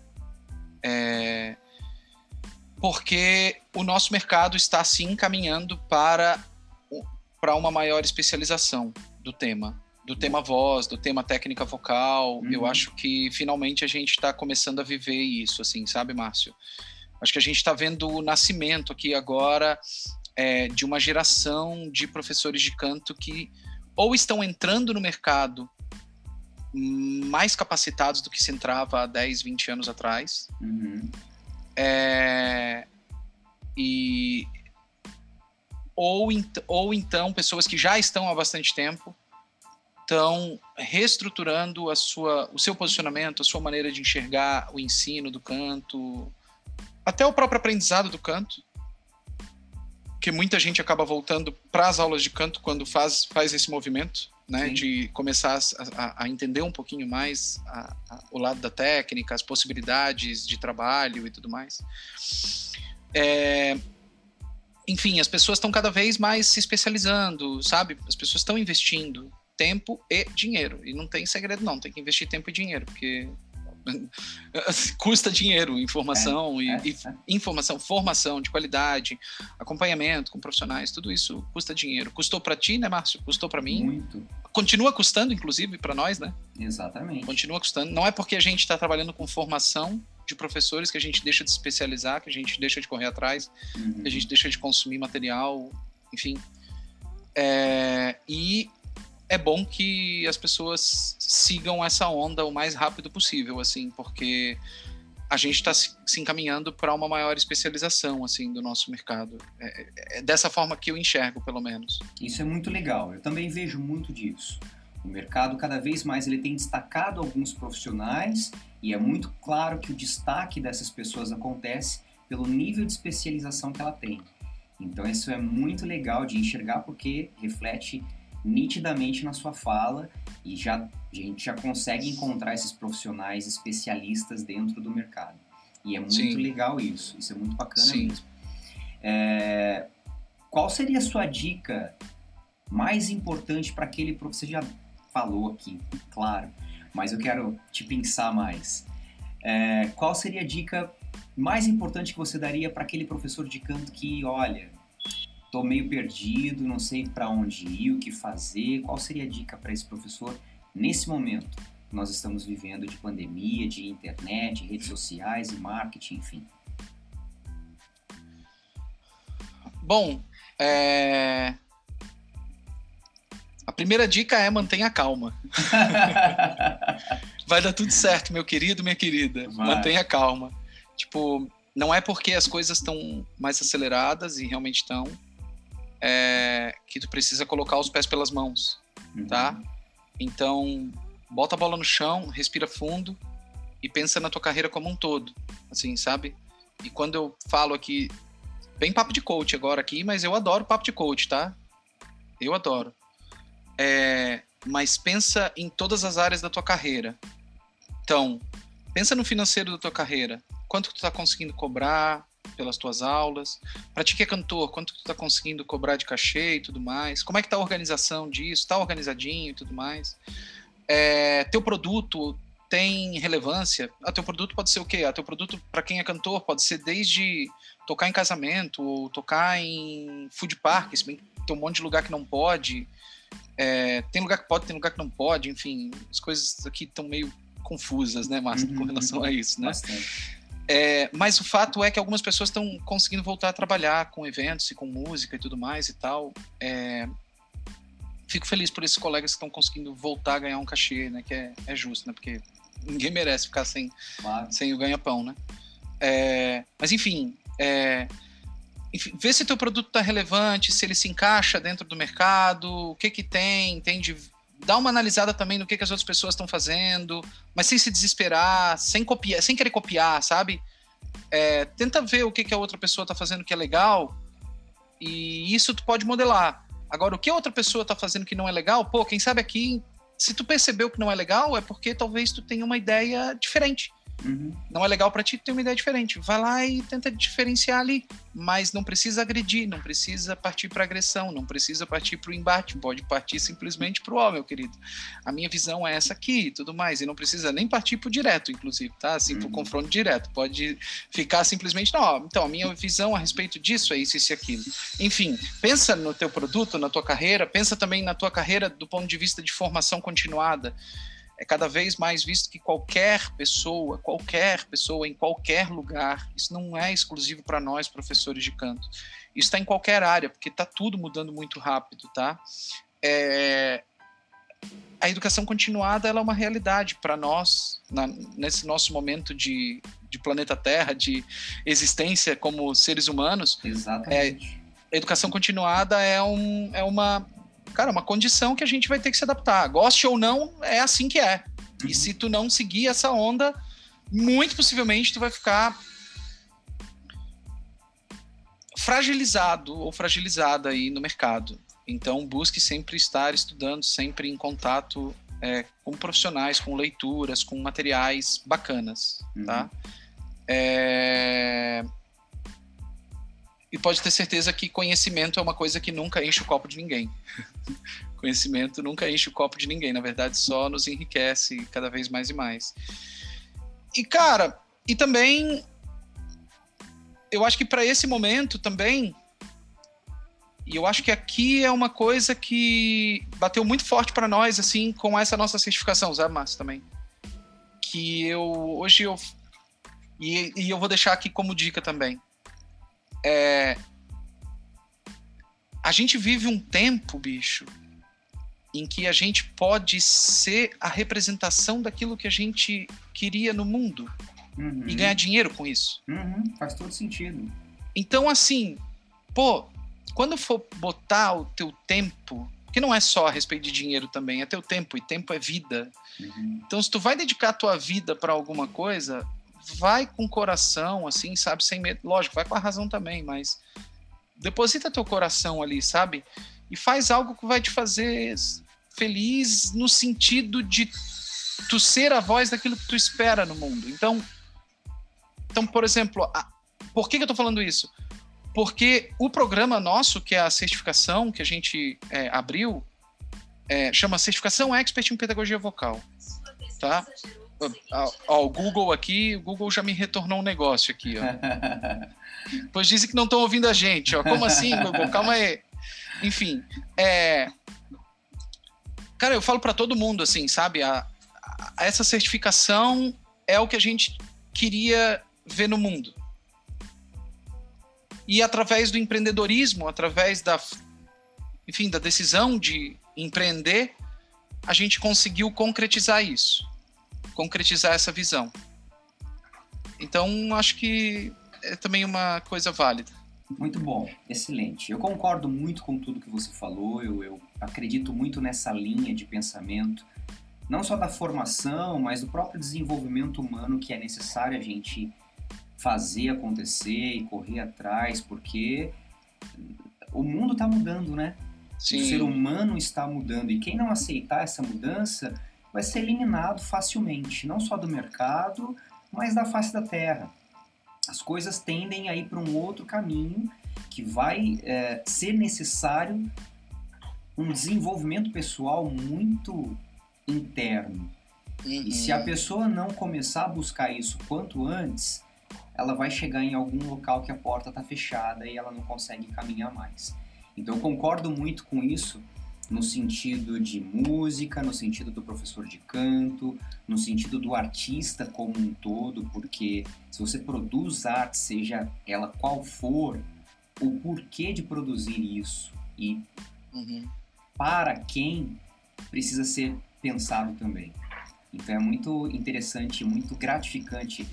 é, porque o nosso mercado está sim caminhando para, para uma maior especialização do tema, do tema voz, do tema técnica vocal. Uhum. Eu acho que finalmente a gente está começando a viver isso, assim, sabe, Márcio? Acho que a gente está vendo o nascimento aqui agora é, de uma geração de professores de canto que ou estão entrando no mercado mais capacitados do que se entrava há 10, 20 anos atrás. Uhum. É, e, ou, ou então pessoas que já estão há bastante tempo estão reestruturando a sua, o seu posicionamento, a sua maneira de enxergar o ensino do canto, até o próprio aprendizado do canto que muita gente acaba voltando para as aulas de canto quando faz, faz esse movimento, né, Sim. de começar a, a, entender um pouquinho mais a, a, o lado da técnica, as possibilidades de trabalho e tudo mais. É, enfim, as pessoas estão cada vez mais se especializando, sabe? As pessoas estão investindo tempo e dinheiro. E não tem segredo, não. Tem que investir tempo e dinheiro, porque (laughs) custa dinheiro, informação é, e, é, é. informação, formação de qualidade, acompanhamento com profissionais, tudo isso custa dinheiro. Custou para ti, né, Márcio? Custou para mim? Muito. Continua custando, inclusive, para nós, né? Exatamente. Continua custando. Não é porque a gente está trabalhando com formação de professores que a gente deixa de especializar, que a gente deixa de correr atrás, uhum. que a gente deixa de consumir material, enfim. É, e é bom que as pessoas sigam essa onda o mais rápido possível, assim, porque a gente está se, encaminhando para uma maior especialização, assim, do nosso mercado. É, é, é, dessa forma que eu enxergo, pelo menos. Isso é muito legal. Eu também vejo muito disso. O mercado cada vez mais ele tem destacado alguns profissionais e é muito claro que o destaque dessas pessoas acontece pelo nível de especialização que ela tem. Então isso é muito legal de enxergar porque reflete nitidamente na sua fala e já, a gente já consegue encontrar esses profissionais especialistas dentro do mercado. E é muito Sim. legal isso, isso é muito bacana Sim. mesmo. É, qual seria a sua dica mais importante para aquele você já falou aqui, claro, mas eu quero te pensar mais. É, qual seria a dica mais importante que você daria para aquele professor de canto que, olha, Estou meio perdido, não sei para onde ir, o que fazer. Qual seria a dica para esse professor nesse momento que nós estamos vivendo de pandemia, de internet, redes sociais e marketing, enfim? Bom, é... a primeira dica é mantenha calma. (laughs) Vai dar tudo certo, meu querido, minha querida. Vai. Mantenha calma. Tipo, não é porque as coisas estão mais aceleradas e realmente estão, é, que tu precisa colocar os pés pelas mãos, uhum. tá? Então, bota a bola no chão, respira fundo e pensa na tua carreira como um todo, assim, sabe? E quando eu falo aqui, bem papo de coach agora aqui, mas eu adoro papo de coach, tá? Eu adoro. É, mas pensa em todas as áreas da tua carreira. Então, pensa no financeiro da tua carreira. Quanto que tu tá conseguindo cobrar pelas tuas aulas? Para ti que é cantor, quanto que tu tá conseguindo cobrar de cachê e tudo mais? Como é que tá a organização disso? Tá organizadinho e tudo mais? É, teu produto tem relevância? Ah, teu produto pode ser o quê? Ah, teu produto, para quem é cantor, pode ser desde tocar em casamento ou tocar em food park, se bem que tem um monte de lugar que não pode. É, tem lugar que pode, tem lugar que não pode, enfim, as coisas aqui estão meio confusas, né, Márcio, uhum, com relação a isso, né? É, mas o fato é que algumas pessoas estão conseguindo voltar a trabalhar com eventos e com música e tudo mais e tal. É, fico feliz por esses colegas que estão conseguindo voltar a ganhar um cachê, né? Que é, é justo, né? Porque ninguém merece ficar sem, claro. sem o ganha-pão, né? É, mas enfim, é, enfim, vê se teu produto está relevante, se ele se encaixa dentro do mercado, o que que tem, entende? Dá uma analisada também no que, que as outras pessoas estão fazendo, mas sem se desesperar, sem copiar, sem querer copiar, sabe? É, tenta ver o que, que a outra pessoa está fazendo que é legal e isso tu pode modelar. Agora, o que a outra pessoa está fazendo que não é legal, pô, quem sabe aqui, se tu percebeu que não é legal, é porque talvez tu tenha uma ideia diferente. Uhum. Não é legal para ti, ter uma ideia diferente. Vai lá e tenta diferenciar ali, mas não precisa agredir, não precisa partir para agressão, não precisa partir para o embate, pode partir simplesmente para o ó, meu querido. A minha visão é essa aqui, e tudo mais, e não precisa nem partir para o direto, inclusive, tá? Assim, uhum. para o confronto direto. Pode ficar simplesmente, não, então a minha visão a respeito disso é isso, isso e aquilo. Enfim, pensa no teu produto, na tua carreira, pensa também na tua carreira do ponto de vista de formação continuada é cada vez mais visto que qualquer pessoa, qualquer pessoa em qualquer lugar, isso não é exclusivo para nós professores de canto. Isso está em qualquer área, porque está tudo mudando muito rápido, tá? É, a educação continuada ela é uma realidade para nós na, nesse nosso momento de, de, planeta Terra, de existência como seres humanos. Exatamente. É, a educação continuada é, um, é uma cara, uma condição que a gente vai ter que se adaptar. Goste ou não, é assim que é. Uhum. E se tu não seguir essa onda, muito possivelmente tu vai ficar fragilizado ou fragilizada aí no mercado. Então busque sempre estar estudando, sempre em contato é, com profissionais, com leituras, com materiais bacanas, uhum. tá? É... E pode ter certeza que conhecimento é uma coisa que nunca enche o copo de ninguém. (laughs) conhecimento nunca enche o copo de ninguém, na verdade só nos enriquece cada vez mais e mais. E cara, e também eu acho que para esse momento também e eu acho que aqui é uma coisa que bateu muito forte para nós assim com essa nossa certificação, sabe, Márcio, também. Que eu hoje eu e, e eu vou deixar aqui como dica também é, a gente vive um tempo, bicho, em que a gente pode ser a representação daquilo que a gente queria no mundo uhum. e ganhar dinheiro com isso. Uhum, faz todo sentido. Então, assim, pô, quando for botar o teu tempo, que não é só a respeito de dinheiro também, é teu tempo, e tempo é vida. Uhum. Então, se tu vai dedicar a tua vida para alguma coisa, vai com o coração, assim, sabe, sem medo. Lógico, vai com a razão também, mas deposita teu coração ali, sabe? E faz algo que vai te fazer feliz no sentido de tu ser a voz daquilo que tu espera no mundo. Então, então por exemplo, a, por que, que eu tô falando isso? Porque o programa nosso, que é a certificação que a gente é, abriu, é, chama Certificação Expert em Pedagogia Vocal. Tá? Ó, o Google aqui, o Google já me retornou um negócio aqui, ó. (laughs) pois dizem que não estão ouvindo a gente, ó. Como assim, Google? Calma aí. Enfim, é... Cara, eu falo para todo mundo, assim, sabe? A, a, essa certificação é o que a gente queria ver no mundo. E através do empreendedorismo, através da, enfim, da decisão de empreender, a gente conseguiu concretizar isso concretizar essa visão. Então, acho que é também uma coisa válida. Muito bom, excelente. Eu concordo muito com tudo que você falou, eu, eu acredito muito nessa linha de pensamento, não só da formação, mas do próprio desenvolvimento humano que é necessário a gente fazer acontecer e correr atrás, porque o mundo está mudando, né? Sim. O ser humano está mudando e quem não aceitar essa mudança vai ser eliminado facilmente, não só do mercado, mas da face da terra. As coisas tendem a ir para um outro caminho que vai é, ser necessário um desenvolvimento pessoal muito interno. E se a uhum. pessoa não começar a buscar isso quanto antes, ela vai chegar em algum local que a porta está fechada e ela não consegue caminhar mais. Então eu concordo muito com isso no sentido de música, no sentido do professor de canto, no sentido do artista como um todo, porque se você produz arte, seja ela qual for, o porquê de produzir isso e uhum. para quem precisa ser pensado também. Então é muito interessante, muito gratificante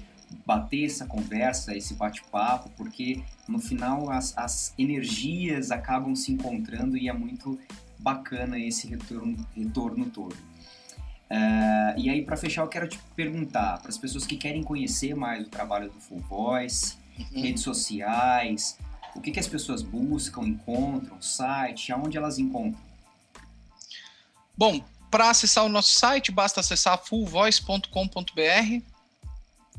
bater essa conversa, esse bate-papo, porque no final as, as energias acabam se encontrando e é muito bacana esse retorno, retorno todo. Uh, e aí, para fechar, eu quero te perguntar para as pessoas que querem conhecer mais o trabalho do Full Voice, uhum. redes sociais, o que, que as pessoas buscam, encontram, site, aonde elas encontram? Bom, para acessar o nosso site, basta acessar fullvoice.com.br.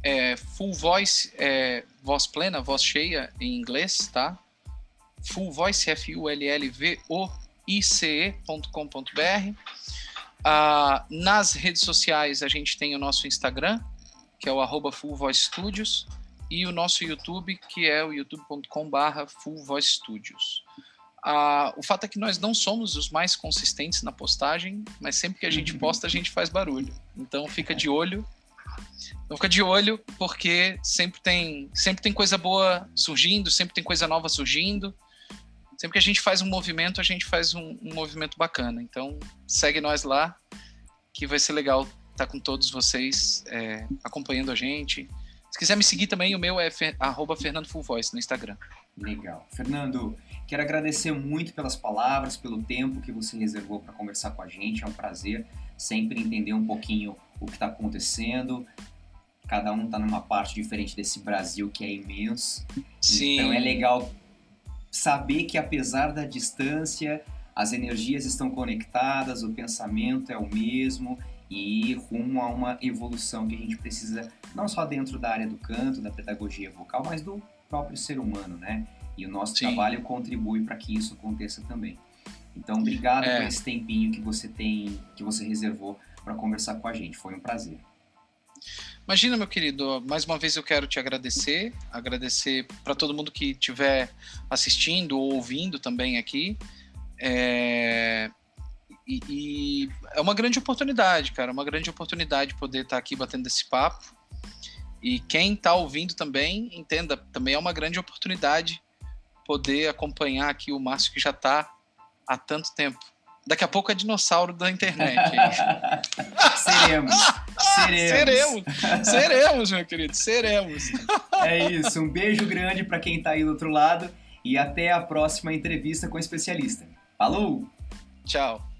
É, full voice é voz plena, voz cheia em inglês, tá? Full voice, F-U-L-L-V-O-I-C-E.com.br. Ah, nas redes sociais, a gente tem o nosso Instagram, que é o arroba Full Voice Studios e o nosso YouTube, que é o youtube.com/barra Full Voice Studios. Ah, o fato é que nós não somos os mais consistentes na postagem, mas sempre que a gente uhum. posta, a gente faz barulho. Então fica de olho. Então fica de olho, porque sempre tem, sempre tem coisa boa surgindo, sempre tem coisa nova surgindo. Sempre que a gente faz um movimento, a gente faz um, um movimento bacana. Então segue nós lá, que vai ser legal estar com todos vocês é, acompanhando a gente, se quiser me seguir também, o meu é fer, arroba Fernando Full Voice no Instagram. Legal. Fernando, quero agradecer muito pelas palavras, pelo tempo que você reservou para conversar com a gente. É um prazer sempre entender um pouquinho o que está acontecendo. Cada um está numa parte diferente desse Brasil que é imenso. Sim. Então é legal saber que apesar da distância, as energias estão conectadas, o pensamento é o mesmo e ir rumo a uma evolução que a gente precisa, não só dentro da área do canto, da pedagogia vocal, mas do próprio ser humano, né? E o nosso Sim. trabalho contribui para que isso aconteça também. Então, obrigado é. por esse tempinho que você tem, que você reservou para conversar com a gente. Foi um prazer. Imagina, meu querido, mais uma vez eu quero te agradecer, agradecer para todo mundo que estiver assistindo ou ouvindo também aqui. É, e, e, é uma grande oportunidade, cara, uma grande oportunidade poder estar tá aqui batendo esse papo. E quem está ouvindo também, entenda, também é uma grande oportunidade poder acompanhar aqui o Márcio que já está há tanto tempo. Daqui a pouco é dinossauro da internet. (laughs) seremos, seremos. Seremos, seremos, meu querido, seremos. é isso, um beijo grande para quem está aí do outro lado e até a próxima entrevista com o especialista. Falou! Tchau.